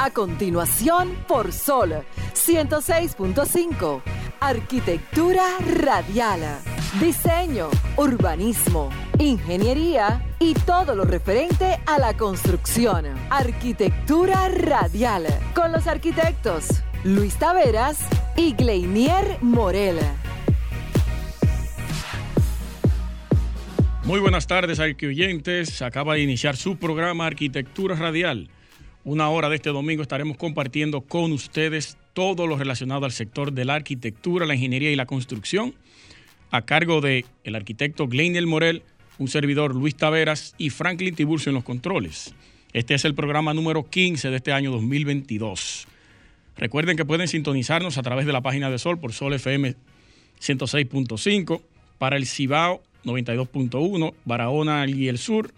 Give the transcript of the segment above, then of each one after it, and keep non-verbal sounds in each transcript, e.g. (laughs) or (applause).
A continuación, por Sol 106.5. Arquitectura radial. Diseño, urbanismo, ingeniería y todo lo referente a la construcción. Arquitectura radial. Con los arquitectos Luis Taveras y Gleinier Morel. Muy buenas tardes, arquioyentes. Acaba de iniciar su programa Arquitectura Radial. Una hora de este domingo estaremos compartiendo con ustedes todo lo relacionado al sector de la arquitectura, la ingeniería y la construcción, a cargo de el arquitecto Gleinier Morel, un servidor Luis Taveras y Franklin Tiburcio en los controles. Este es el programa número 15 de este año 2022. Recuerden que pueden sintonizarnos a través de la página de Sol por Sol FM 106.5, para el Cibao 92.1, Barahona y el Sur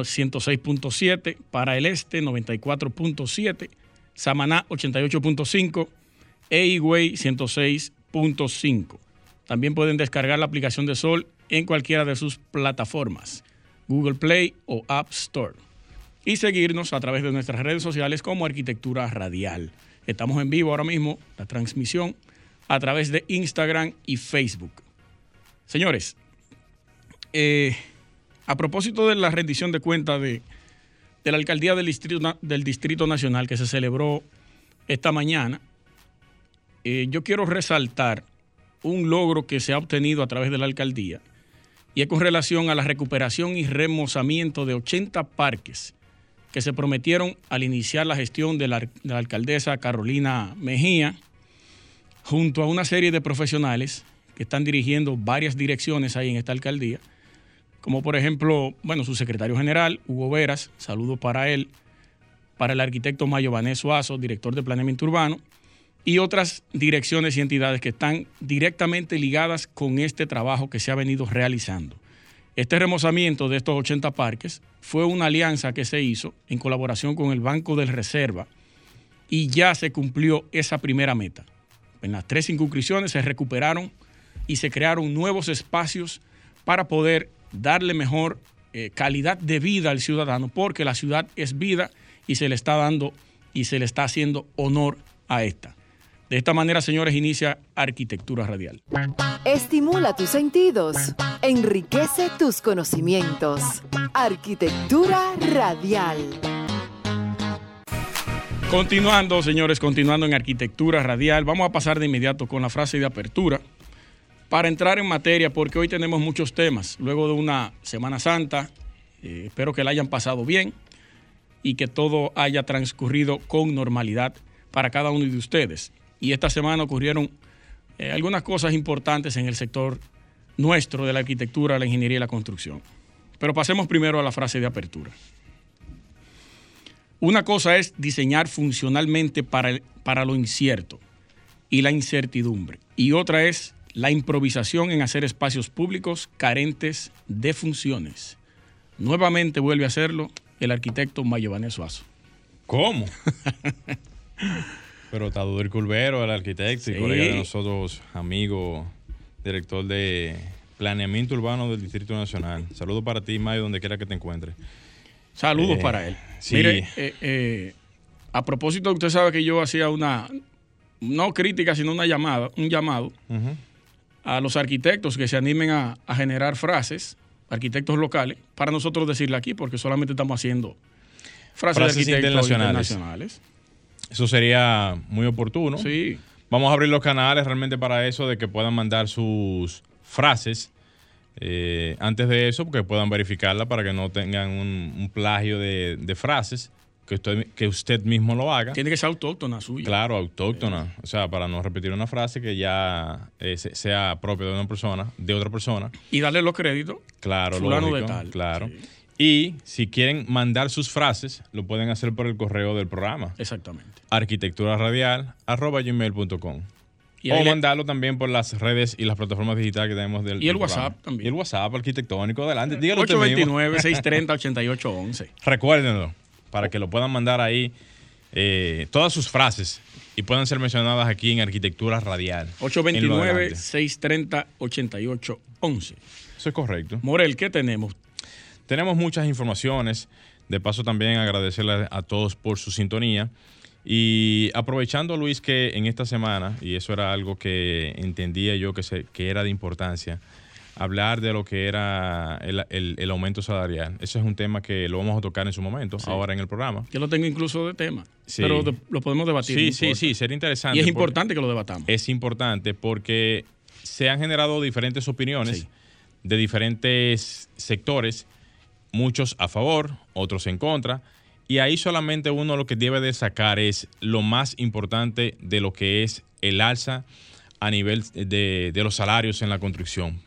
106.7, para el Este 94.7, Samaná 88.5 e Higüey 106.5. También pueden descargar la aplicación de Sol en cualquiera de sus plataformas, Google Play o App Store. Y seguirnos a través de nuestras redes sociales como Arquitectura Radial. Estamos en vivo ahora mismo, la transmisión, a través de Instagram y Facebook. Señores, eh, a propósito de la rendición de cuentas de, la alcaldía del Distrito, Nacional que se celebró esta mañana, eh, yo quiero resaltar un logro que se ha obtenido a través de la alcaldía y es con relación a la recuperación y remozamiento de 80 parques que se prometieron al iniciar la gestión de la alcaldesa Carolina Mejía, junto a una serie de profesionales que están dirigiendo varias direcciones ahí en esta alcaldía como por ejemplo, bueno, su secretario general, Hugo Veras, saludos para él, para el arquitecto Mayo Vaneso Azo, director de planeamiento urbano, y otras direcciones y entidades que están directamente ligadas con este trabajo que se ha venido realizando. Este remozamiento de estos 80 parques fue una alianza que se hizo en colaboración con el Banco del Reserva y ya se cumplió esa primera meta. En las tres circunscripciones se recuperaron y se crearon nuevos espacios para poder darle mejor eh, calidad de vida al ciudadano, porque la ciudad es vida y se le está dando y se le está haciendo honor a esta. De esta manera, señores, inicia Arquitectura Radial. Estimula tus sentidos, enriquece tus conocimientos. Arquitectura Radial. Continuando, señores, continuando en Arquitectura Radial, vamos a pasar de inmediato con la frase de apertura para entrar en materia, porque hoy tenemos muchos temas. Luego de una Semana Santa, eh, espero que la hayan pasado bien y que todo haya transcurrido con normalidad para cada uno de ustedes. Y esta semana ocurrieron eh, algunas cosas importantes en el sector nuestro de la arquitectura, la ingeniería y la construcción. Pero pasemos primero a la frase de apertura. Una cosa es diseñar funcionalmente para, para lo incierto y la incertidumbre. Y otra es la improvisación en hacer espacios públicos carentes de funciones. Nuevamente vuelve a hacerlo el arquitecto Mayované Suazo. ¿Cómo? (laughs) Pero Taduder Culvero, el arquitecto y colega de nosotros, amigo, director de planeamiento urbano del Distrito Nacional. Saludos para ti, Mayo, donde quiera que te encuentres. Saludos eh, para él. Mire, eh, eh, a propósito, usted sabe que yo hacía una, no crítica, sino una llamada, un llamado a los arquitectos que se animen a, generar frases, arquitectos locales, para nosotros decirle aquí, porque solamente estamos haciendo frases, de arquitectos internacionales. Eso sería muy oportuno. Sí. Vamos a abrir los canales realmente para eso, de que puedan mandar sus frases. Eh, antes de eso, que puedan verificarla para que no tengan un, plagio de frases que usted, que usted mismo lo haga. Tiene que ser autóctona suya. Claro, autóctona. O sea, para no repetir una frase que ya eh, sea propia de una persona, de otra persona. Y darle los créditos. Claro, fulano de tal. Claro. Y si quieren mandar sus frases, lo pueden hacer por el correo del programa. Exactamente. arquitecturaradial.com. O mandarlo también por las redes y las plataformas digitales que tenemos del Y el WhatsApp también. Y el WhatsApp arquitectónico. Adelante, dígalo 829-630-8811. (laughs) Recuérdenlo para que lo puedan mandar ahí eh, todas sus frases y puedan ser mencionadas aquí en Arquitectura Radial. 829-630-8811. Eso es correcto. Morel, ¿qué tenemos? Tenemos muchas informaciones De paso también agradecerle a todos por su sintonía. Y aprovechando, Luis, que en esta semana, y eso era algo que entendía yo que, se, que era de importancia, hablar de lo que era el, aumento salarial. Ese es un tema que lo vamos a tocar en su momento, ahora en el programa. Yo lo tengo incluso de tema, pero lo podemos debatir. Sí, sí, sí, sería interesante. Y es importante que lo debatamos. Es importante porque se han generado diferentes opiniones de diferentes sectores, muchos a favor, otros en contra. Y ahí solamente uno lo que debe de sacar es lo más importante de lo que es el alza a nivel de, de los salarios en la construcción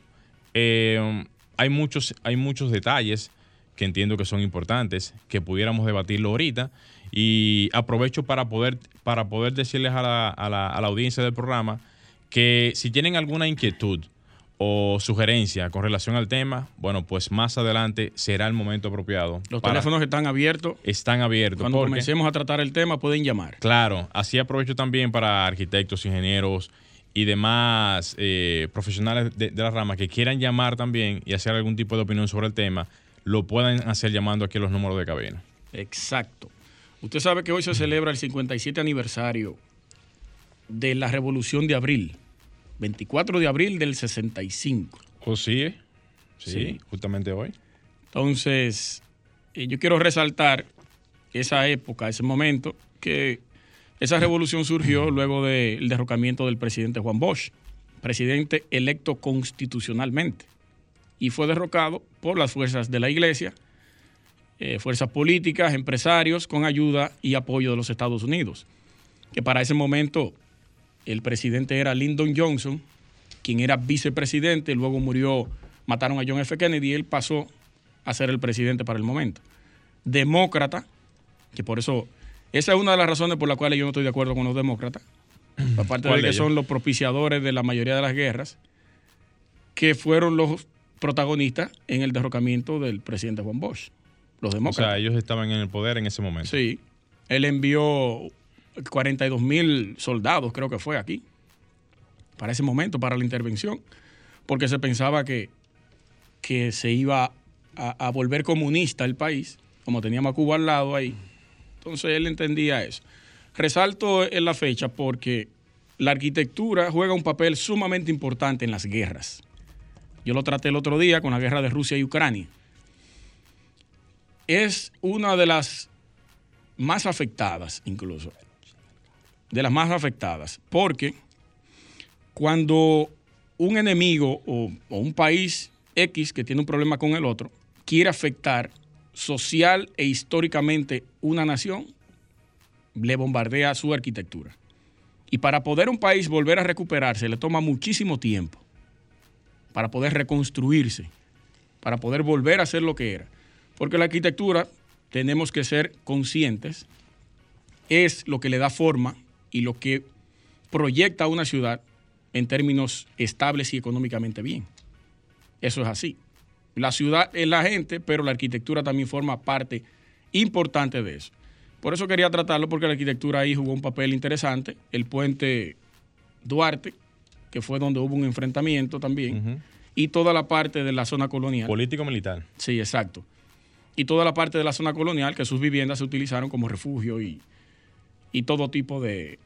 eh, hay, muchos, hay muchos detalles que entiendo que son importantes, que pudiéramos debatirlo ahorita. Y aprovecho para poder, para poder decirles a la, a, la, a la audiencia del programa que si tienen alguna inquietud o sugerencia con relación al tema, bueno, pues más adelante será el momento apropiado. Los teléfonos están abiertos. Están abiertos. Cuando comencemos a tratar el tema pueden llamar. Claro, así aprovecho también para arquitectos, ingenieros, y demás eh, profesionales de, la rama que quieran llamar también y hacer algún tipo de opinión sobre el tema, lo puedan hacer llamando aquí a los números de cabina. Exacto. Usted sabe que hoy se celebra el 57 aniversario de la Revolución de Abril, 24 de abril del 65. ¿O sí? sí? Sí, justamente hoy. Entonces, eh, yo quiero resaltar esa época, ese momento, que esa revolución surgió luego del derrocamiento del presidente Juan Bosch, presidente electo constitucionalmente, y fue derrocado por las fuerzas de la iglesia, eh, fuerzas políticas, empresarios, con ayuda y apoyo de los Estados Unidos, que para ese momento el presidente era Lyndon Johnson, quien era vicepresidente, luego murió, mataron a John F. Kennedy y él pasó a ser el presidente para el momento. Demócrata, que por eso esa es una de las razones por las cuales yo no estoy de acuerdo con los demócratas. (clears throat) Aparte de que son los propiciadores de la mayoría de las guerras, que fueron los protagonistas en el derrocamiento del presidente Juan Bosch. Los demócratas. O sea, ellos estaban en el poder en ese momento. Sí. Él envió 42 mil soldados, creo que fue aquí, para ese momento, para la intervención, porque se pensaba que, que se iba a, a volver comunista el país, como teníamos a Cuba al lado ahí entonces él entendía eso. Resalto en la fecha porque la arquitectura juega un papel sumamente importante en las guerras. Yo lo traté el otro día con la guerra de Rusia y Ucrania. Es una de las más afectadas, incluso. De las más afectadas. Porque cuando un enemigo o, o un país X que tiene un problema con el otro quiere afectar social e históricamente una nación, le bombardea su arquitectura. Y para poder un país volver a recuperarse le toma muchísimo tiempo para poder reconstruirse, para poder volver a ser lo que era. Porque la arquitectura, tenemos que ser conscientes, es lo que le da forma y lo que proyecta una ciudad en términos estables y económicamente bien. Eso es así. La ciudad es la gente, pero la arquitectura también forma parte importante de eso. Por eso quería tratarlo, porque la arquitectura ahí jugó un papel interesante. El puente Duarte, que fue donde hubo un enfrentamiento también, y toda la parte de la zona colonial. Político-militar. Sí, exacto. Y toda la parte de la zona colonial, que sus viviendas se utilizaron como refugio y, y todo tipo de,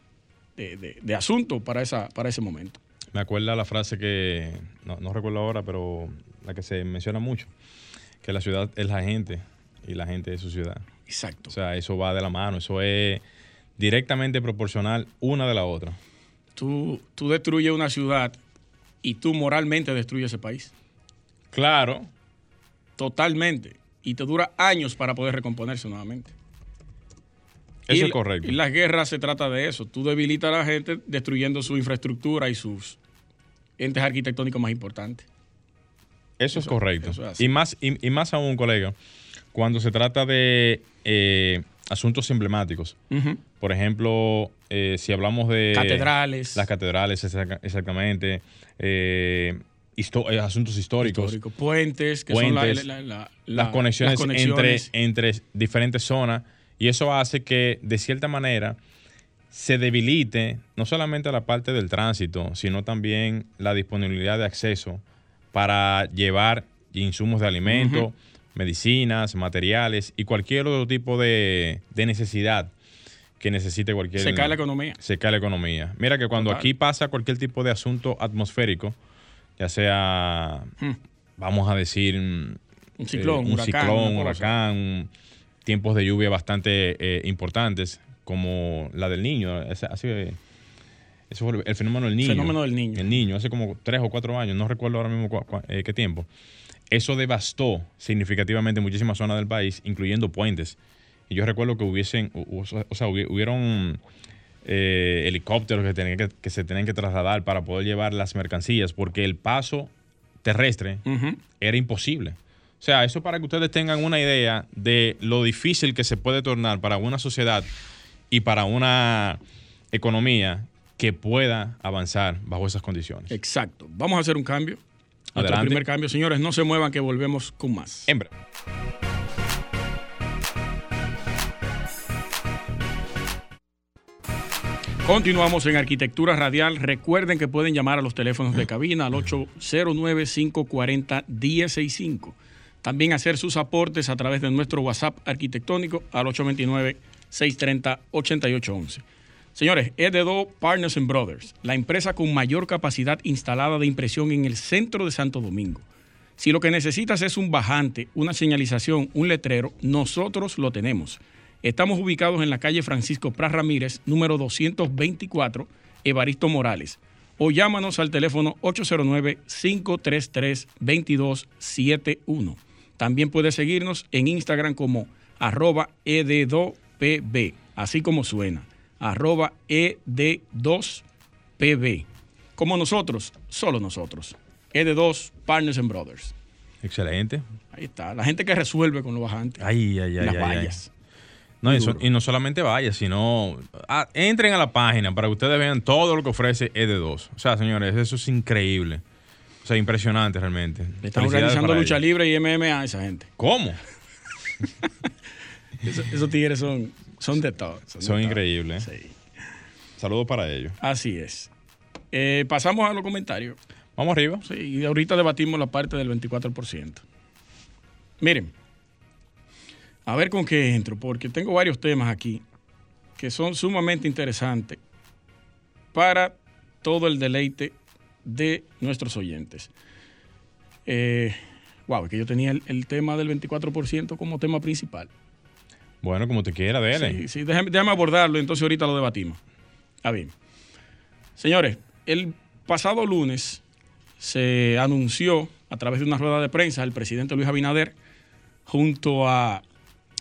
de, asuntos para, esa, para ese momento. Me acuerda la frase que, no, no recuerdo ahora, pero la que se menciona mucho, que la ciudad es la gente y la gente es su ciudad. Exacto. O sea, eso va de la mano, eso es directamente proporcional una de la otra. Tú, tú destruyes una ciudad y tú moralmente destruyes ese país. Claro. Totalmente. Y te dura años para poder recomponerse nuevamente. Eso es correcto. Y las guerras se trata de eso. Tú debilitas a la gente destruyendo su infraestructura y sus entes arquitectónicos más importantes. Eso, es correcto. y, más, y, más aún, colega, cuando se trata de eh, asuntos emblemáticos. Por ejemplo, eh, si hablamos de... Catedrales. Las catedrales, exactamente. Eh, asuntos históricos. Puentes, que son las, conexiones Entre, entre diferentes zonas. Y eso hace que, de cierta manera, se debilite no solamente la parte del tránsito, sino también la disponibilidad de acceso para llevar insumos de alimento, medicinas, materiales y cualquier otro tipo de, de necesidad que necesite cualquier... Se cae la economía. Se cae la economía. Mira que cuando Total. aquí pasa cualquier tipo de asunto atmosférico, ya sea, Hmm. vamos a decir, Un eh, ciclón, un huracán, ciclón, huracán, tiempos de lluvia bastante eh, importantes, como la del niño. Así, eso fue el fenómeno del niño. Fenómeno del niño. El niño, hace como tres o cuatro años, no recuerdo ahora mismo cua- cua- eh, qué tiempo. Eso devastó significativamente muchísimas zonas del país, incluyendo puentes. Y yo recuerdo que hubiesen, hu- hu- o sea, hubi- hubieron eh, helicópteros que, tenían que, que se tenían que trasladar para poder llevar las mercancías, porque el paso terrestre era imposible. O sea, eso para que ustedes tengan una idea de lo difícil que se puede tornar para una sociedad y para una economía que pueda avanzar bajo esas condiciones. Exacto. Vamos a hacer un cambio. Nuestro Adelante. primer cambio. Señores, no se muevan que volvemos con más. En breve. Continuamos en Arquitectura Radial. Recuerden que pueden llamar a los teléfonos de cabina al 809-540-1065. También hacer sus aportes a través de nuestro WhatsApp arquitectónico al 829-630-8811. Señores, ED2 Partners and Brothers, la empresa con mayor capacidad instalada de impresión en el centro de Santo Domingo. Si lo que necesitas es un bajante, una señalización, un letrero, nosotros lo tenemos. Estamos ubicados en la calle Francisco Pras Ramírez, número 224, Evaristo Morales. O llámanos al teléfono 809-533-2271. También puedes seguirnos en Instagram como arroba ed2pb, así como suena, arroba ed2pb. Como nosotros, solo nosotros. ED2 Partners and Brothers. Excelente. Ahí está. La gente que resuelve con los bajantes. Ay, ay, ay. las ay, ay. vallas. No, y, so- Duro. y no solamente vaya, sino ah, entren a la página para que ustedes vean todo lo que ofrece ED2. O sea, señores, eso es increíble. O sea, impresionante realmente. Le están organizando lucha ellos. libre y MMA a esa gente. ¿Cómo? (laughs) Eso- esos tigres son, son de todo. Son increíbles. Sí. Saludos para ellos. Así es. Eh, pasamos a los comentarios. Vamos arriba. Sí, y ahorita debatimos la parte del 24%. Miren, a ver con qué entro, porque tengo varios temas aquí que son sumamente interesantes para todo el deleite de nuestros oyentes. Eh, wow, es que yo tenía el, el tema del 24% como tema principal. Bueno, como te quiera, dele. Sí, sí, déjame, déjame abordarlo, entonces ahorita lo debatimos. Ah, bien. Señores, el pasado lunes se anunció a través de una rueda de prensa el presidente Luis Abinader junto a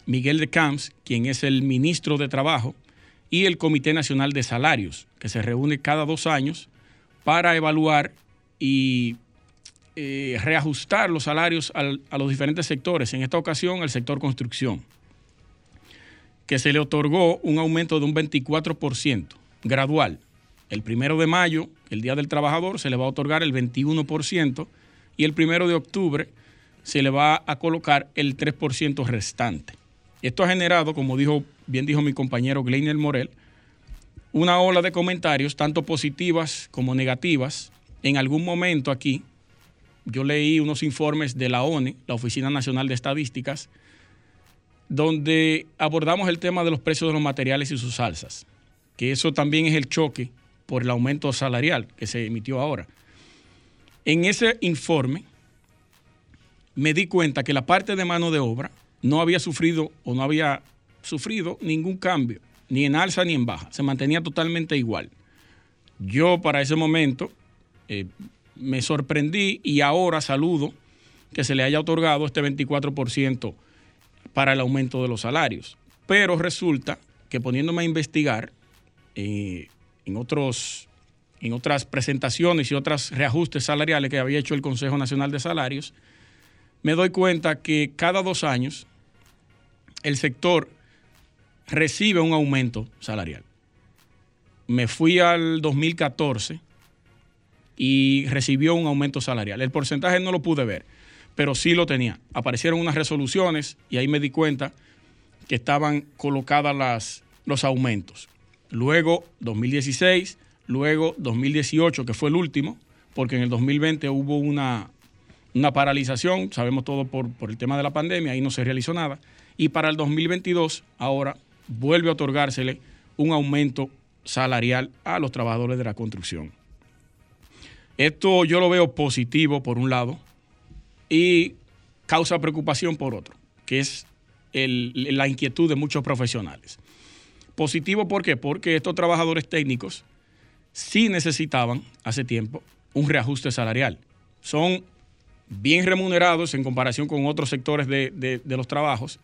Miguel de Camps, quien es el ministro de Trabajo, y el Comité Nacional de Salarios, que se reúne cada dos años para evaluar y eh, reajustar los salarios al- a los diferentes sectores. En esta ocasión, el sector construcción que se le otorgó un aumento de un 24% gradual. El primero de mayo, el Día del Trabajador, se le va a otorgar el 21% y el primero de octubre se le va a colocar el 3% restante. Esto ha generado, como dijo, bien dijo mi compañero Gleiner Morel, una ola de comentarios, tanto positivas como negativas. En algún momento aquí, yo leí unos informes de la ONE, la Oficina Nacional de Estadísticas, donde abordamos el tema de los precios de los materiales y sus alzas, que eso también es el choque por el aumento salarial que se emitió ahora. En ese informe me di cuenta que la parte de mano de obra no había sufrido o no había sufrido ningún cambio, ni en alza ni en baja, se mantenía totalmente igual. Yo para ese momento eh, me sorprendí y ahora saludo que se le haya otorgado este 24% para el aumento de los salarios. Pero resulta que poniéndome a investigar eh, en, otros, en otras presentaciones y otros reajustes salariales que había hecho el Consejo Nacional de Salarios, me doy cuenta que cada dos años el sector recibe un aumento salarial. Me fui al 2014 y recibió un aumento salarial. El porcentaje no lo pude ver, pero sí lo tenía. Aparecieron unas resoluciones y ahí me di cuenta que estaban colocadas las, los aumentos. Luego 2016, luego 2018, que fue el último, porque en el 2020 hubo una, una paralización, sabemos todo por, por el tema de la pandemia, ahí no se realizó nada. Y para el 2022, ahora vuelve a otorgársele un aumento salarial a los trabajadores de la construcción. Esto yo lo veo positivo por un lado y causa preocupación por otro, que es la inquietud de muchos profesionales. Positivo, ¿por qué? Porque estos trabajadores técnicos sí necesitaban hace tiempo un reajuste salarial. Son bien remunerados en comparación con otros sectores de, los trabajos,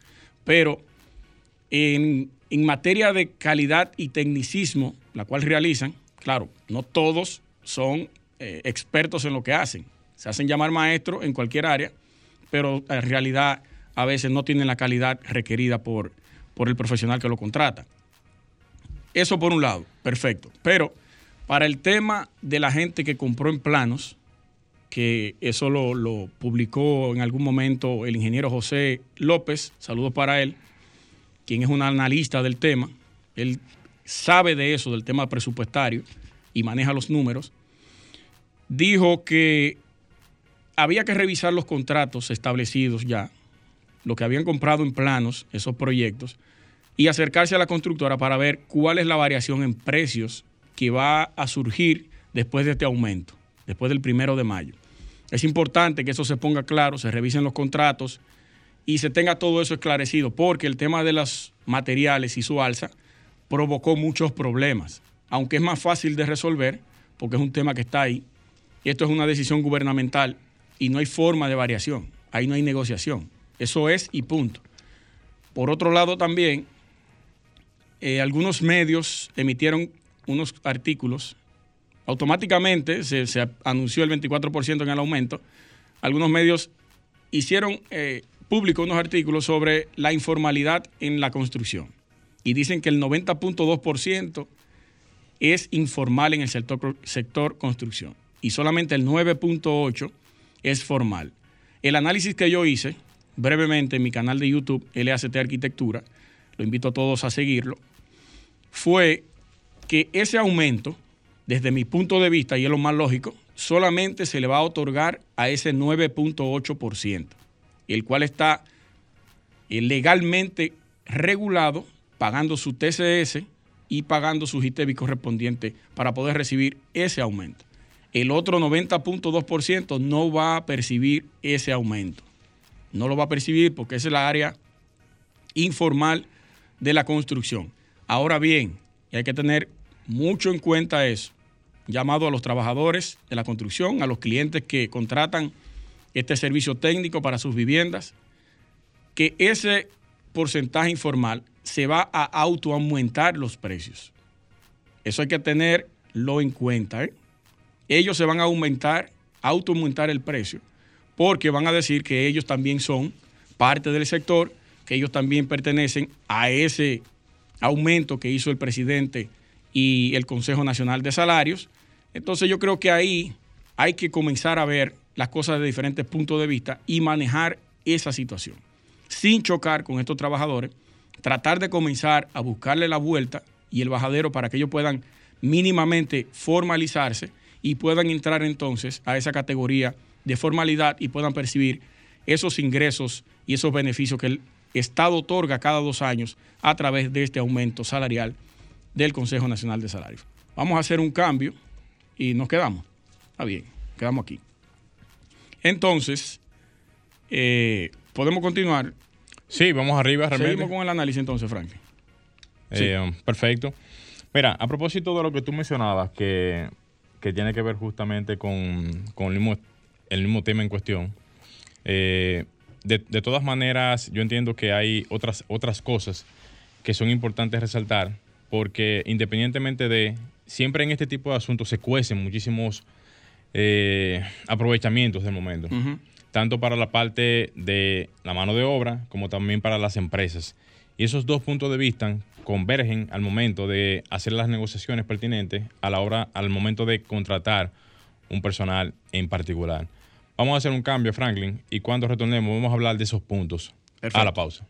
pero en, materia de calidad y tecnicismo, la cual realizan, claro, no todos son eh, expertos en lo que hacen. Se hacen llamar maestros en cualquier área, pero en realidad a veces no tienen la calidad requerida por, por el profesional que lo contrata. Eso por un lado, perfecto. Pero para el tema de la gente que compró en planos, que eso lo, publicó en algún momento el ingeniero José López, saludos para él, quien es un analista del tema, él sabe de eso, del tema presupuestario, y maneja los números, dijo que había que revisar los contratos establecidos ya, lo que habían comprado en planos, esos proyectos, y acercarse a la constructora para ver cuál es la variación en precios que va a surgir después de este aumento, después del primero de mayo. Es importante que eso se ponga claro, se revisen los contratos y se tenga todo eso esclarecido, porque el tema de los materiales y su alza provocó muchos problemas, aunque es más fácil de resolver, porque es un tema que está ahí. Y esto es una decisión gubernamental y no hay forma de variación, ahí no hay negociación. Eso es y punto. Por otro lado también, eh, algunos medios emitieron unos artículos, automáticamente se, anunció el 24% en el aumento, algunos medios hicieron eh, público unos artículos sobre la informalidad en la construcción. Y dicen que el 90.2% es informal en el sector, sector construcción. Y solamente el 9.8% es formal. El análisis que yo hice brevemente en mi canal de YouTube, LACT Arquitectura, lo invito a todos a seguirlo, fue que ese aumento, desde mi punto de vista, y es lo más lógico, solamente se le va a otorgar a ese 9.8%, el cual está eh, legalmente regulado, pagando su TCS y pagando su ITEVI correspondiente para poder recibir ese aumento. El otro 90.2% no va a percibir ese aumento. No lo va a percibir porque esa es la área informal de la construcción. Ahora bien, hay que tener mucho en cuenta eso, llamado a los trabajadores de la construcción, a los clientes que contratan este servicio técnico para sus viviendas, que ese porcentaje informal se va a autoaumentar los precios. Eso hay que tenerlo en cuenta. ¿eh? Ellos se van a aumentar, autoaumentar el precio, porque van a decir que ellos también son parte del sector, que ellos también pertenecen a ese aumento que hizo el presidente y el Consejo Nacional de Salarios. Entonces yo creo que ahí hay que comenzar a ver las cosas de diferentes puntos de vista y manejar esa situación sin chocar con estos trabajadores, tratar de comenzar a buscarle la vuelta y el bajadero para que ellos puedan mínimamente formalizarse y puedan entrar entonces a esa categoría de formalidad y puedan percibir esos ingresos y esos beneficios que el Estado otorga cada dos años a través de este aumento salarial del Consejo Nacional de Salarios. Vamos a hacer un cambio y nos quedamos. Está bien, quedamos aquí. Entonces, eh, ¿podemos continuar? Sí, vamos arriba realmente. Seguimos con el análisis entonces, Frank. Eh, perfecto. Mira, a propósito de lo que tú mencionabas, que, tiene que ver justamente con, el, mismo, el mismo tema en cuestión, eh, de, todas maneras, yo entiendo que hay otras, otras cosas que son importantes resaltar, porque independientemente de, siempre en este tipo de asuntos se cuecen muchísimos eh, aprovechamientos del momento, tanto para la parte de la mano de obra como también para las empresas. Y esos dos puntos de vista convergen al momento de hacer las negociaciones pertinentes a la hora, al momento de contratar un personal en particular. Vamos a hacer un cambio, Franklin, y cuando retornemos vamos a hablar de esos puntos. A la pausa.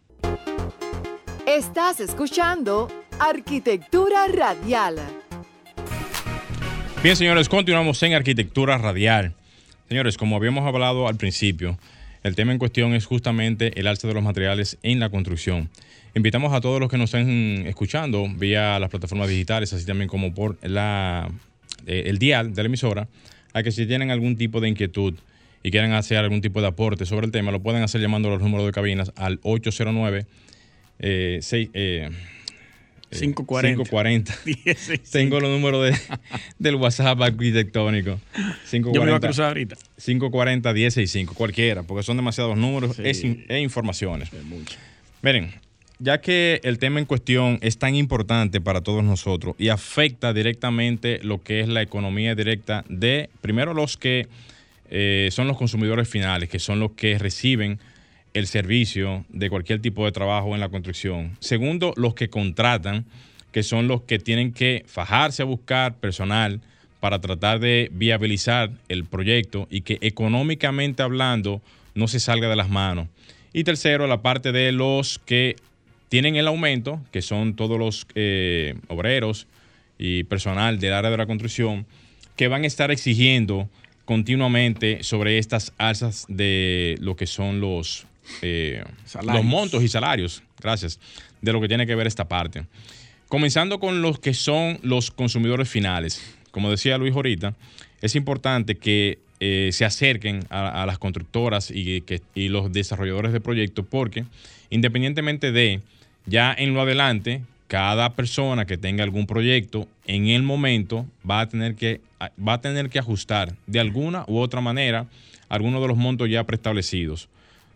Estás escuchando Arquitectura Radial. Bien, señores, continuamos en Arquitectura Radial. Señores, como habíamos hablado al principio, el tema en cuestión es justamente el alza de los materiales en la construcción. Invitamos a todos los que nos estén escuchando vía las plataformas digitales, así también como por la, eh, el dial de la emisora, a que si tienen algún tipo de inquietud y quieren hacer algún tipo de aporte sobre el tema, lo pueden hacer llamando a los números de cabinas al 809 eh, 6, eh, 540. 540. (laughs) Tengo los números de, del WhatsApp arquitectónico. 540, Yo me voy a cruzar ahorita. 540 165, cualquiera, porque son demasiados números Sí. e informaciones. Es mucho. Miren, ya que el tema en cuestión es tan importante para todos nosotros y afecta directamente lo que es la economía directa de, primero, los que eh, son los consumidores finales, que son los que reciben el servicio de cualquier tipo de trabajo en la construcción. Segundo, los que contratan, que son los que tienen que fajarse a buscar personal para tratar de viabilizar el proyecto y que económicamente hablando no se salga de las manos. Y tercero, la parte de los que tienen el aumento, que son todos los eh, obreros y personal del área de la construcción, que van a estar exigiendo continuamente sobre estas alzas de lo que son los, eh, los montos y salarios, gracias, de lo que tiene que ver esta parte. Comenzando con los que son los consumidores finales. Como decía Luis ahorita, es importante que eh, se acerquen a, a las constructoras y, que, y los desarrolladores de proyectos porque independientemente de ya en lo adelante, cada persona que tenga algún proyecto en el momento va a tener que, va a tener que ajustar de alguna u otra manera algunos de los montos ya preestablecidos.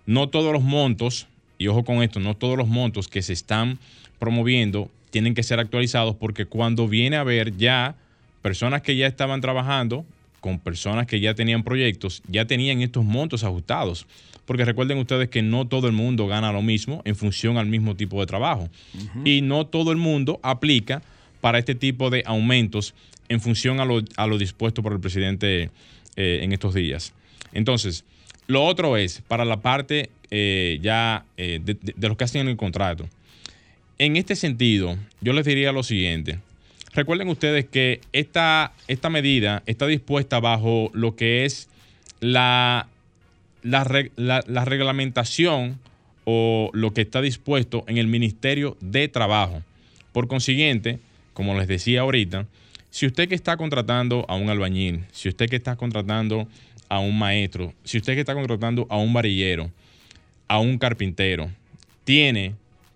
No todos los montos, y ojo con esto, no todos los montos que se están promoviendo tienen que ser actualizados porque cuando viene a ver ya personas que ya estaban trabajando con personas que ya tenían proyectos, ya tenían estos montos ajustados. Porque recuerden ustedes que no todo el mundo gana lo mismo en función al mismo tipo de trabajo. Y no todo el mundo aplica para este tipo de aumentos en función a lo, a lo dispuesto por el presidente eh, en estos días. Entonces, lo otro es para la parte eh, ya eh, de, de- los que hacen el contrato. En este sentido, yo les diría lo siguiente. Recuerden ustedes que esta, esta medida está dispuesta bajo lo que es la, la- la reglamentación o lo que está dispuesto en el Ministerio de Trabajo. Por consiguiente, como les decía ahorita, si usted que está contratando a un albañil, si usted que está contratando a un maestro, si usted que está contratando a un varillero, a un carpintero, tiene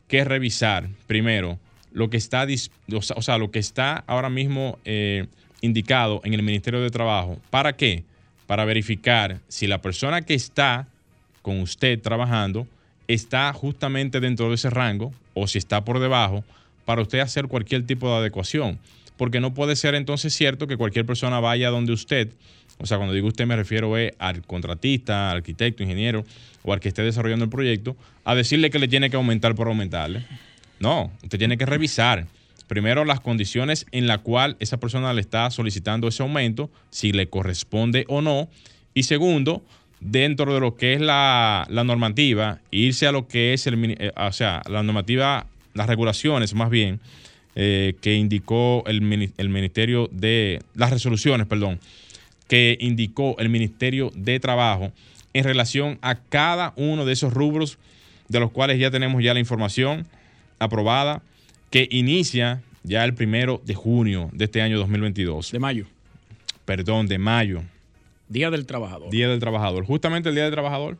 que revisar primero lo que está, o sea, lo que está ahora mismo eh, indicado en el Ministerio de Trabajo. ¿Para qué? Para verificar si la persona que está con usted trabajando está justamente dentro de ese rango o si está por debajo para usted hacer cualquier tipo de adecuación. Porque no puede ser entonces cierto que cualquier persona vaya donde usted, o sea, cuando digo usted me refiero eh, al contratista, arquitecto, ingeniero o al que esté desarrollando el proyecto, a decirle que le tiene que aumentar por aumentarle. No, usted tiene que revisar primero las condiciones en la cual esa persona le está solicitando ese aumento, si le corresponde o no. Y segundo, dentro de lo que es la, la normativa, irse a lo que es el, eh, o sea, la normativa, las regulaciones más bien, eh, que indicó el, el Ministerio de, las resoluciones, perdón, que indicó el Ministerio de Trabajo en relación a cada uno de esos rubros de los cuales ya tenemos ya la información aprobada que inicia ya el primero de junio de este año 2022. De mayo. Perdón, de mayo, Día del Trabajador. Día del Trabajador. Justamente el Día del Trabajador.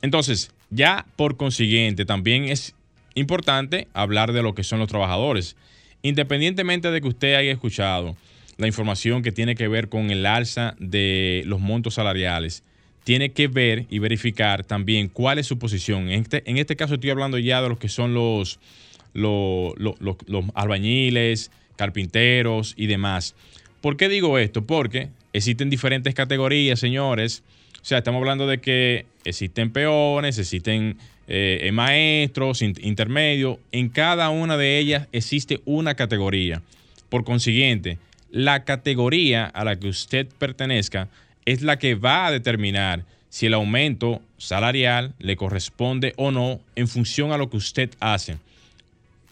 Entonces, ya por consiguiente, también es importante hablar de lo que son los trabajadores. Independientemente de que usted haya escuchado la información que tiene que ver con el alza de los montos salariales, tiene que ver y verificar también cuál es su posición. En este, en este caso estoy hablando ya de los que son los, los, albañiles, carpinteros y demás. ¿Por qué digo esto? Porque existen diferentes categorías, señores. O sea, estamos hablando de que existen peones, existen eh, eh, maestros, in- intermedios. En cada una de ellas existe una categoría. Por consiguiente, la categoría a la que usted pertenezca es la que va a determinar si el aumento salarial le corresponde o no en función a lo que usted hace.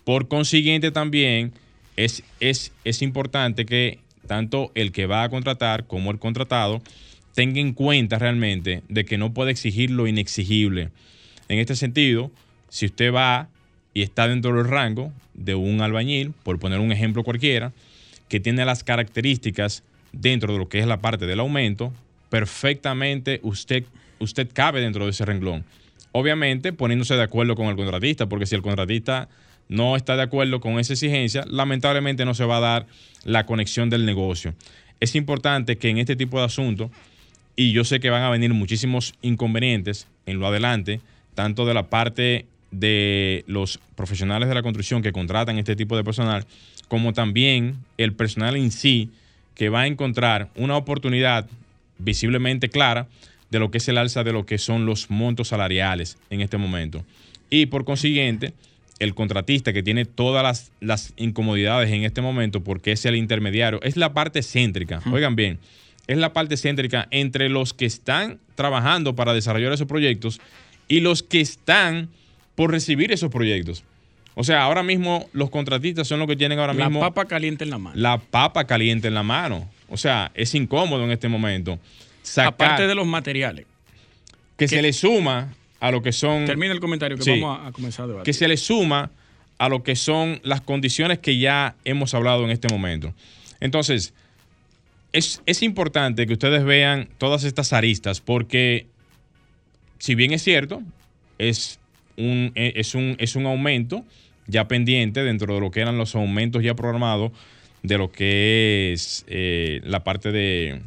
Por consiguiente, también es, es, es importante que tanto el que va a contratar como el contratado tenga en cuenta realmente de que no puede exigir lo inexigible. En este sentido, si usted va y está dentro del rango de un albañil, por poner un ejemplo cualquiera, que tiene las características dentro de lo que es la parte del aumento, perfectamente usted, usted cabe dentro de ese renglón. Obviamente poniéndose de acuerdo con el contratista, porque si el contratista no está de acuerdo con esa exigencia, lamentablemente no se va a dar la conexión del negocio. Es importante que en este tipo de asuntos, y yo sé que van a venir muchísimos inconvenientes en lo adelante, tanto de la parte de los profesionales de la construcción que contratan este tipo de personal, como también el personal en sí, que va a encontrar una oportunidad visiblemente clara de lo que es el alza de lo que son los montos salariales en este momento. Y por consiguiente, el contratista que tiene todas las, las incomodidades en este momento porque es el intermediario, es la parte céntrica, oigan bien, es la parte céntrica entre los que están trabajando para desarrollar esos proyectos y los que están por recibir esos proyectos. O sea, ahora mismo los contratistas son los que tienen ahora mismo... La papa caliente en la mano. La papa caliente en la mano. O sea, es incómodo en este momento. Aparte de los materiales. Que, se le suma a lo que son... Termina el comentario que vamos a, comenzar a debatir. Que se le suma a lo que son las condiciones que ya hemos hablado en este momento. Entonces, es, es importante que ustedes vean todas estas aristas porque, si bien es cierto, es un, es un, es un aumento ya pendiente dentro de lo que eran los aumentos ya programados de lo que es eh, la parte de,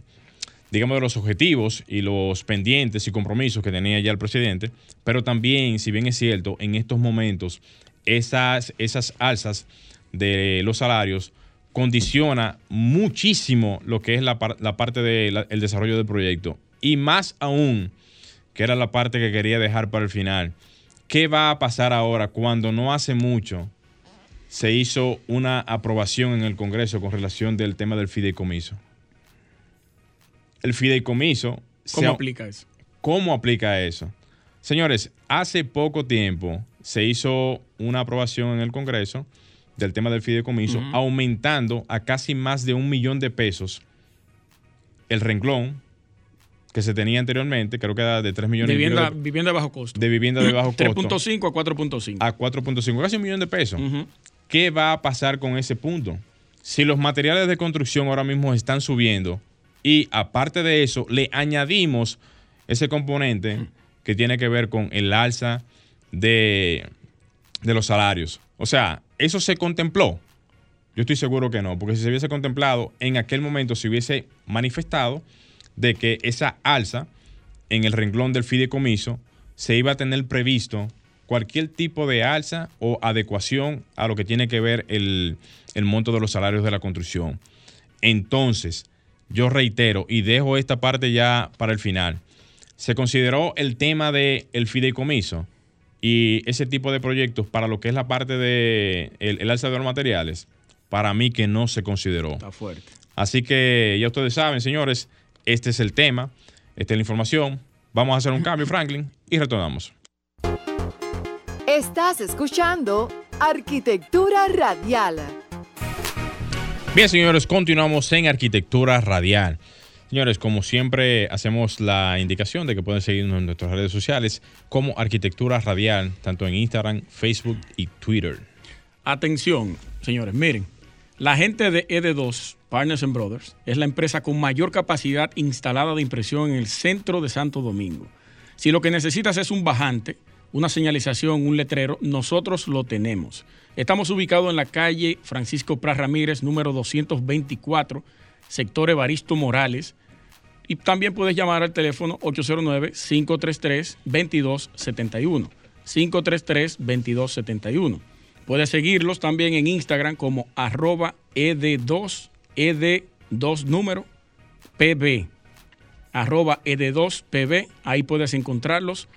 digamos, de los objetivos y los pendientes y compromisos que tenía ya el presidente, pero también, si bien es cierto, en estos momentos esas, esas alzas de los salarios condiciona muchísimo lo que es la, la parte del desarrollo del proyecto. Y más aún, que era la parte que quería dejar para el final, ¿qué va a pasar ahora cuando no hace mucho se hizo una aprobación en el Congreso con relación del tema del fideicomiso? El fideicomiso... ¿Cómo aplica eso? ¿Cómo aplica eso? Señores, hace poco tiempo se hizo una aprobación en el Congreso del tema del fideicomiso, aumentando a casi más de un millón de pesos el renglón que se tenía anteriormente, creo que era de 3 millones vivienda, de Vivienda de bajo costo. De vivienda de bajo (clears throat) costo. 3.5 a 4.5. A 4.5, casi un millón de pesos. ¿Qué va a pasar con ese punto? Si los materiales de construcción ahora mismo están subiendo y aparte de eso le añadimos ese componente que tiene que ver con el alza de, de los salarios. O sea, ¿eso se contempló? Yo estoy seguro que no, porque si se hubiese contemplado, en aquel momento se hubiese manifestado de que esa alza en el renglón del fideicomiso se iba a tener previsto cualquier tipo de alza o adecuación a lo que tiene que ver el, monto de los salarios de la construcción. Entonces, yo reitero y dejo esta parte ya para el final. Se consideró el tema del el fideicomiso y ese tipo de proyectos para lo que es la parte de el, alza de los materiales, para mí que no se consideró. Está fuerte. Así que ya ustedes saben, señores, este es el tema, esta es la información. Vamos a hacer un cambio, Franklin, y retornamos. Estás escuchando Arquitectura Radial. Bien, señores, continuamos en Arquitectura Radial. Señores, como siempre, hacemos la indicación de que pueden seguirnos en nuestras redes sociales como Arquitectura Radial, tanto en Instagram, Facebook y Twitter. Atención, señores, miren, la gente de ED2 Partners and Brothers es la empresa con mayor capacidad instalada de impresión en el centro de Santo Domingo. Si lo que necesitas es un bajante, una señalización, un letrero, nosotros lo tenemos. Estamos ubicados en la calle Francisco Pras Ramírez, número 224, sector Evaristo Morales. Y también puedes llamar al teléfono 809-533-2271. 533-2271. Puedes seguirlos también en Instagram como arroba ed2 ed2 número pb arroba ed2 pb ahí puedes encontrarlos.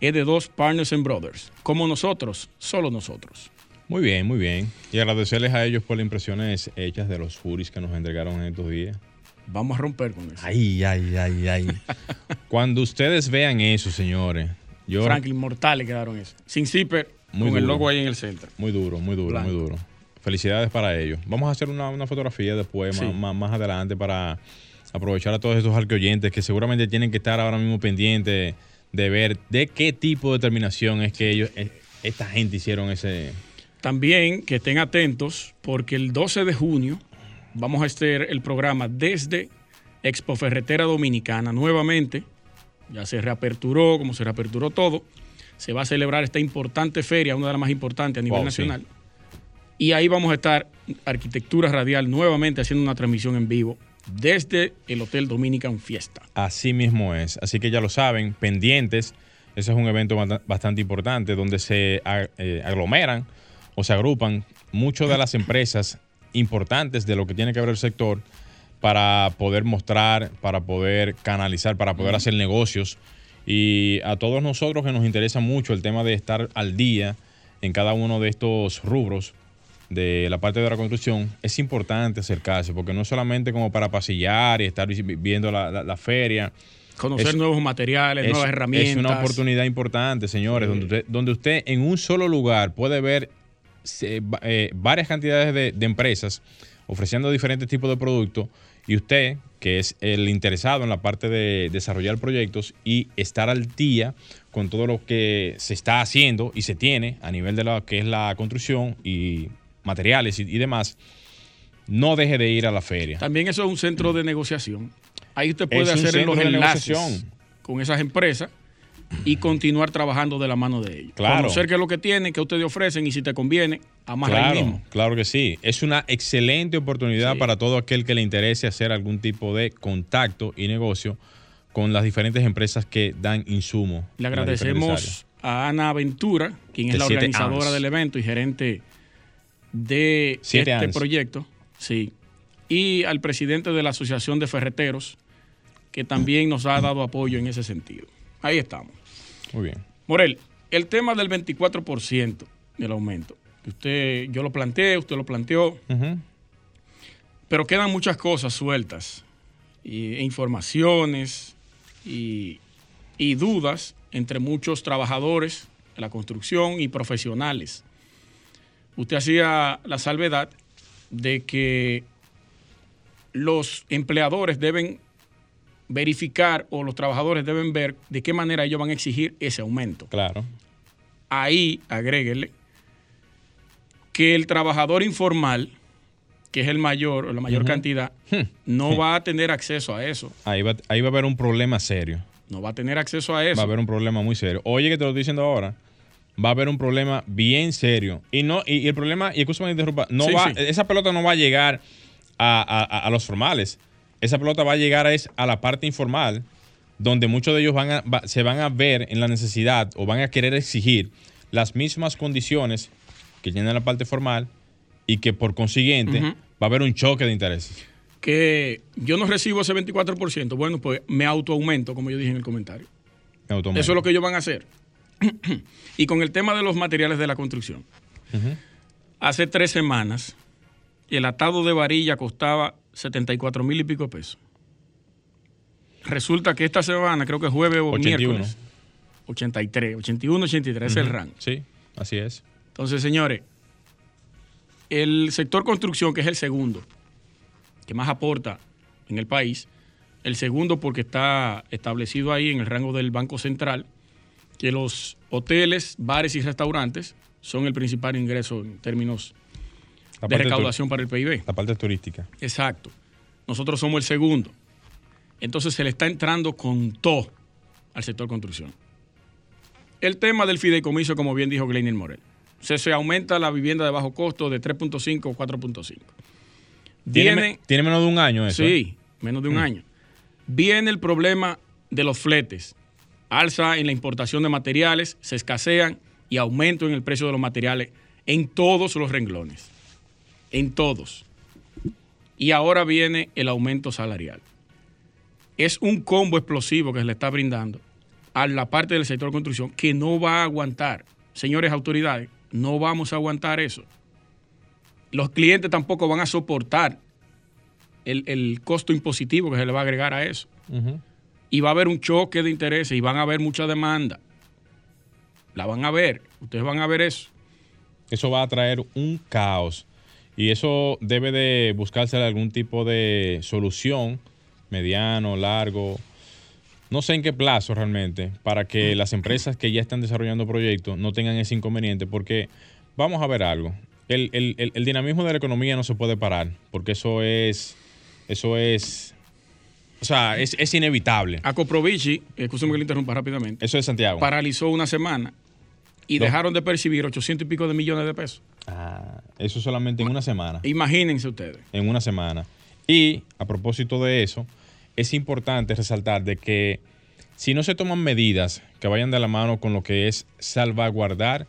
Ed2 Partners and Brothers como nosotros solo nosotros. Muy bien muy bien. Y agradecerles a ellos por las impresiones hechas de los juris que nos entregaron en estos días. Vamos a romper con eso. Ay ay ay ay. (laughs) Cuando ustedes vean eso señores yo Franklin mortales quedaron eso. Sin zipper con el logo ahí en el centro. Muy duro muy duro muy duro Felicidades para ellos. Vamos a hacer una, fotografía después, más, más, adelante, para aprovechar a todos estos oyentes que seguramente tienen que estar ahora mismo pendientes de ver de qué tipo de determinación es que ellos, eh, esta gente hicieron ese... También que estén atentos porque el 12 de junio vamos a hacer el programa desde Expo Ferretera Dominicana nuevamente. Ya se reaperturó, como se reaperturó todo. Se va a celebrar esta importante feria, una de las más importantes a nivel Wow, nacional. Y ahí vamos a estar, Arquitectura Radial, nuevamente haciendo una transmisión en vivo desde el Hotel Dominican Fiesta. Así mismo es. Así que ya lo saben, pendientes. Ese es un evento bastante importante donde se eh, aglomeran o se agrupan muchas de las empresas importantes de lo que tiene que ver el sector para poder mostrar, para poder canalizar, para poder hacer negocios. Y a todos nosotros que nos interesa mucho el tema de estar al día en cada uno de estos rubros de la parte de la construcción, es importante acercarse, porque no es solamente como para pasillar y estar vi- viendo la, la- la feria. Conocer Es- nuevos materiales, Es, nuevas herramientas. es una oportunidad importante, señores, donde, usted, donde usted en un solo lugar puede ver eh, varias cantidades de, de empresas ofreciendo diferentes tipos de productos y usted, que es el interesado en la parte de desarrollar proyectos y estar al día con todo lo que se está haciendo y se tiene a nivel de lo que es la construcción y materiales y, y demás, no deje de ir a la feria. También eso es un centro de negociación. Ahí usted puede Es hacer los enlaces con esas empresas y continuar trabajando de la mano de ellos. Claro. Conocer qué es lo que tienen, qué ustedes ofrecen y si te conviene, amarra ahí Claro, mismo. claro que sí. Es una excelente oportunidad Sí. para todo aquel que le interese hacer algún tipo de contacto y negocio con las diferentes empresas que dan insumo. Le agradecemos a Ana Ventura, quien es la organizadora años. del evento y gerente de Siete este años. proyecto. Sí. Y al presidente de la Asociación de Ferreteros, que también nos ha dado apoyo en ese sentido. Ahí estamos. Muy bien. Morel, el tema del 24% del aumento. Usted, yo lo planteé, usted lo planteó, pero quedan muchas cosas sueltas, y, e informaciones y, y dudas entre muchos trabajadores de la construcción y profesionales. Usted hacía la salvedad de que los empleadores deben verificar o los trabajadores deben ver de qué manera ellos van a exigir ese aumento. Claro. Ahí agréguele que el trabajador informal, que es el mayor o la mayor cantidad, no va a tener acceso a eso. Ahí va, ahí va a haber un problema serio. No va a tener acceso a eso. Va a haber un problema muy serio. Oye, que te lo estoy diciendo ahora. Va a haber un problema bien serio. Y no, y, y el problema, y escúchame interrumpa, no Sí, va, sí. esa pelota no va a llegar a, a- los formales. Esa pelota va a llegar a, es- a la parte informal, donde muchos de ellos van a, va- se van a ver en la necesidad o van a querer exigir las mismas condiciones que tiene la parte formal y que por consiguiente va a haber un choque de intereses. Que yo no recibo ese 24%. Bueno, pues me autoaumento, como yo dije en el comentario. Eso es lo que ellos van a hacer. (clears throat) y con el tema de los materiales de la construcción. Hace tres semanas, el atado de varilla costaba 74 mil y pico pesos. Resulta que esta semana, creo que jueves o 81. miércoles, 83, 81, 83 es el rango. Sí, así es. Entonces, señores, el sector construcción, que es el segundo, que más aporta en el país, el segundo porque está establecido ahí en el rango del Banco Central, que los hoteles, bares y restaurantes son el principal ingreso en términos de recaudación para el PIB. La parte turística. Exacto. Nosotros somos el segundo. Entonces se le está entrando con todo al sector construcción. El tema del fideicomiso, como bien dijo Gleiner Morel. Se, se aumenta la vivienda de bajo costo de 3.5 o 4.5. Tiene, tiene menos de un año eso. ¿eh? sí, menos de un año. Viene el problema de los fletes. Alza en la importación de materiales, se escasean y aumento en el precio de los materiales en todos los renglones. En todos. Y ahora viene el aumento salarial. Es un combo explosivo que se le está brindando a la parte del sector de construcción que no va a aguantar. Señores autoridades, no vamos a aguantar eso. Los clientes tampoco van a soportar el, costo impositivo que se le va a agregar a eso. Y va a haber un choque de intereses y van a haber mucha demanda. La van a ver. Ustedes van a ver eso. Eso va a traer un caos. Y eso debe de buscarse algún tipo de solución mediano, largo, no sé en qué plazo realmente, para que las empresas que ya están desarrollando proyectos no tengan ese inconveniente, porque vamos a ver algo. El, el- el- el dinamismo de la economía no se puede parar, porque eso es, eso es, o sea, es, es inevitable. Acoprovici, escúchame que le interrumpa rápidamente, Eso es Santiago. paralizó una semana y dejaron de percibir 800 y pico de millones de pesos. Ah, eso solamente en una semana. Imagínense ustedes. en una semana. Y a propósito de eso, es importante resaltar de que si no se toman medidas que vayan de la mano con lo que es salvaguardar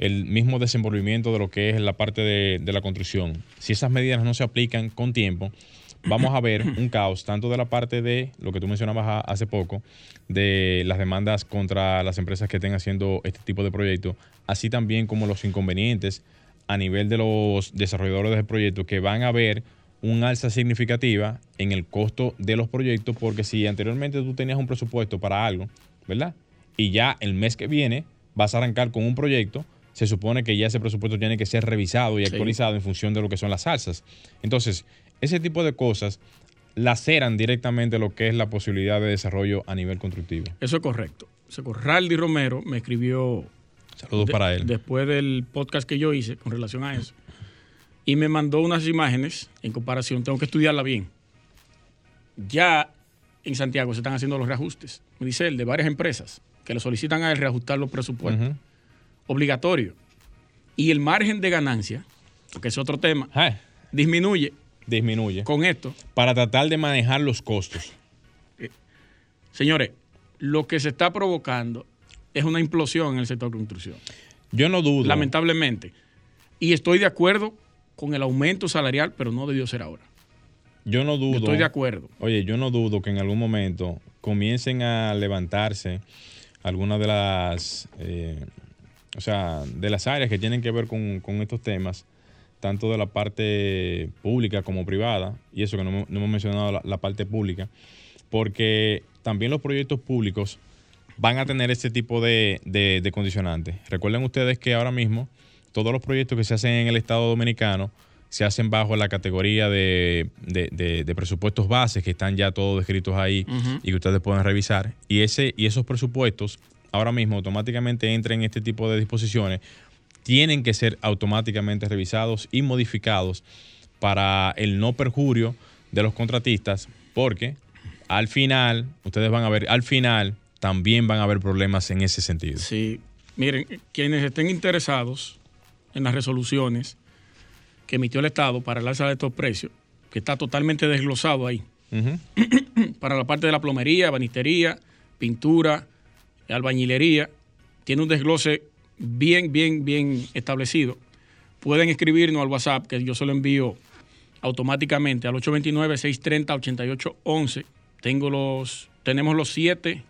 el mismo desenvolvimiento de lo que es la parte de, de la construcción, si esas medidas no se aplican con tiempo, vamos a ver un caos tanto de la parte de lo que tú mencionabas hace poco, de las demandas contra las empresas que estén haciendo este tipo de proyectos, así también como los inconvenientes a nivel de los desarrolladores de proyectos que van a ver un alza significativa en el costo de los proyectos, porque si anteriormente tú tenías un presupuesto para algo, ¿verdad? Y ya el mes que viene vas a arrancar con un proyecto, se supone que ya ese presupuesto tiene que ser revisado y Sí. actualizado en función de lo que son las alzas. Entonces, ese tipo de cosas laceran directamente lo que es la posibilidad de desarrollo a nivel constructivo. Eso es correcto. Raldi Romero me escribió Saludos de- para él. después del podcast que yo hice con relación a eso. Y me mandó unas imágenes en comparación. Tengo que estudiarla bien. Ya en Santiago se están haciendo los reajustes. Me dice él, de varias empresas que le solicitan a él reajustar los presupuestos. Obligatorio. Y el margen de ganancia, porque es otro tema, disminuye disminuye. con esto. Para tratar de manejar los costos. Señores, lo que se está provocando es una implosión en el sector de construcción. Yo no dudo. lamentablemente. Y estoy de acuerdo con el aumento salarial, pero no debió ser ahora. Yo no Yo dudo. estoy de acuerdo. Oye, yo no dudo que en algún momento comiencen a levantarse algunas de las, eh, o sea, de las áreas que tienen que ver con, con estos temas, tanto de la parte pública como privada, y eso que no, hemos- no hemos mencionado la, la parte pública, porque también los proyectos públicos van a tener este tipo de, de, de condicionantes. Recuerden ustedes que ahora mismo todos los proyectos que se hacen en el Estado Dominicano se hacen bajo la categoría de, de- de- de presupuestos bases que están ya todos descritos ahí y que ustedes pueden revisar. Y, ese, y esos presupuestos ahora mismo automáticamente entran en este tipo de disposiciones, tienen que ser automáticamente revisados y modificados para el no perjurio de los contratistas, porque al final, ustedes van a ver, al final también van a haber problemas en ese sentido. Sí. Miren, quienes estén interesados en las resoluciones que emitió el Estado para el alza de estos precios, que está totalmente desglosado ahí, (clears throat) para la parte de la plomería, banistería, pintura, albañilería, tiene un desglose bien, bien, bien establecido. Pueden escribirnos al WhatsApp, que yo se lo envío automáticamente al 829-630-8811. Tengo los, tenemos los siete,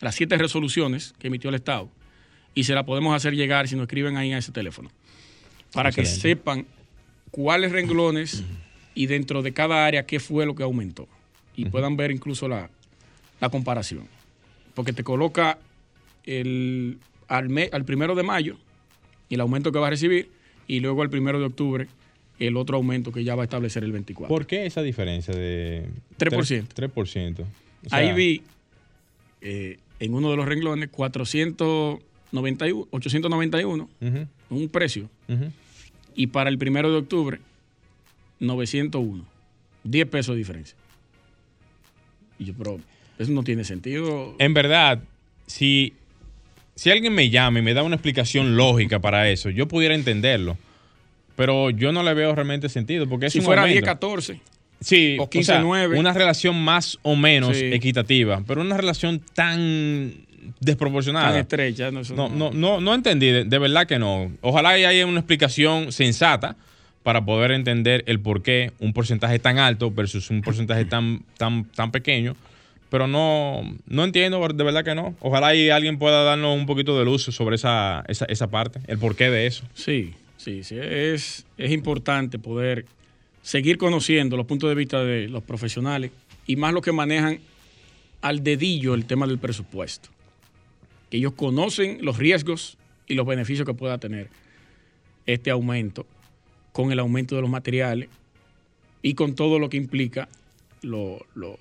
las siete resoluciones que emitió el Estado y se la podemos hacer llegar si nos escriben ahí a ese teléfono. Para que sepan cuáles renglones y dentro de cada área qué fue lo que aumentó. Y puedan ver incluso la, la comparación. Porque te coloca el, al, me- al primero de mayo el aumento que va a recibir y luego al primero de octubre el otro aumento que ya va a establecer el 24. ¿Por qué esa diferencia de 3%? 3%. O sea, Ahí vi eh, en uno de los renglones 491, 891, ujú, un precio, y para el primero de octubre 901. 10 pesos de diferencia. Y yo, pero eso no tiene sentido. En verdad, si, si alguien me llama y me da una explicación lógica para eso, yo pudiera entenderlo. Pero yo no le veo realmente sentido porque es si un fuera aumento. 10, 14. Sí, o o sea, 15-9. una relación más o menos Sí. equitativa, pero una relación tan desproporcionada. Tan estrecha. No, No, no, no, no entendí, de, de verdad que no. Ojalá haya una explicación sensata para poder entender el por qué un porcentaje tan alto versus un porcentaje tan, tan, tan pequeño. Pero no, no entiendo, de verdad que no. Ojalá y alguien pueda darnos un poquito de luz sobre esa, esa, esa parte, el porqué de eso. Sí, sí, sí. Es, es importante poder seguir conociendo los puntos de vista de los profesionales y más los que manejan al dedillo el tema del presupuesto. Ellos conocen los riesgos y los beneficios que pueda tener este aumento con el aumento de los materiales y con todo lo que implica lo- lo-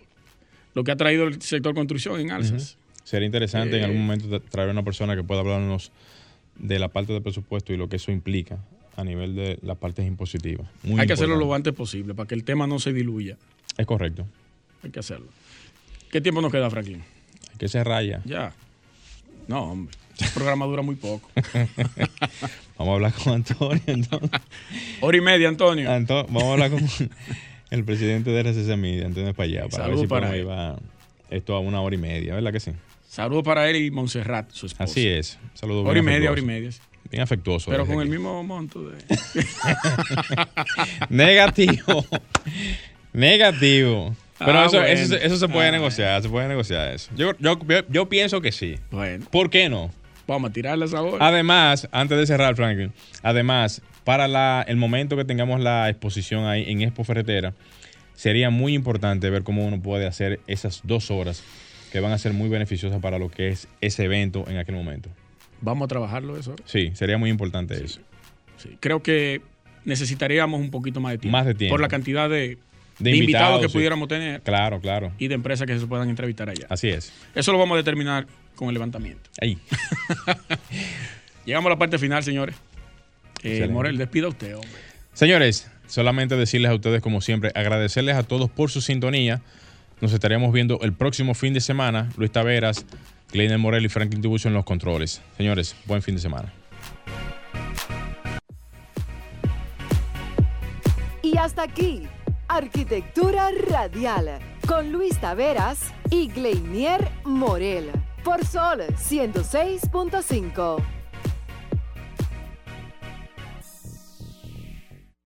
lo que ha traído el sector construcción en alzas. Sería interesante en Eh. algún momento tra- traer una persona que pueda hablarnos de la parte del presupuesto y lo que eso implica a nivel de las partes impositivas. Muy Hay que hacerlo lo antes posible para que el tema no se diluya. Es correcto. Hay que hacerlo. ¿Qué tiempo nos queda, Franklin? Hay que cerrar ya. Ya. No, hombre. El programa dura muy poco. (laughs) Vamos a hablar con Antonio. entonces. Hora y media, Antonio. Anto- vamos a hablar con (laughs) el presidente de RCC Media, Antonio Espallá, para ver Saludos si para llevar esto a una hora y media, ¿verdad que sí? Saludos para él y Montserrat, su esposa. Así es. Saludos Hora y media, hora y media. sí. Bien afectuoso. Pero con el mismo monto de. (laughs) Negativo. Negativo. Pero Ah, eso, bueno. eso, se- eso se puede Ah, negociar, se puede negociar eso. Yo, yo, yo- yo pienso que sí. Bueno, ¿Por qué no? vamos a tirarlas ahora. Además, antes de cerrar, Franklin, además, para la- el momento que tengamos la exposición ahí en Expo Ferretera, sería muy importante ver cómo uno puede hacer esas dos horas que van a ser muy beneficiosas para lo que es ese evento en aquel momento. Vamos a trabajarlo eso. Sí, sería muy importante eso. Sí. Creo que necesitaríamos un poquito más de tiempo. Más de tiempo. Por la cantidad de, De de invitados, invitados, que sí. pudiéramos tener Claro, claro. y de empresas que se puedan entrevistar allá. Así es. Eso lo vamos a determinar con el levantamiento. Ahí. (laughs) Llegamos a la parte final, señores. Eh. Morel, despida usted, hombre. Señores, solamente decirles a ustedes, como siempre, agradecerles a todos por su sintonía. Nos estaríamos viendo el próximo fin de semana. Luis Taveras, Gleiner Morel y Franklin Tibucho en los controles. Señores, buen fin de semana. Y hasta aquí, Arquitectura Radial, con Luis Taveras y Gleinier Morel, por Sol 106.5.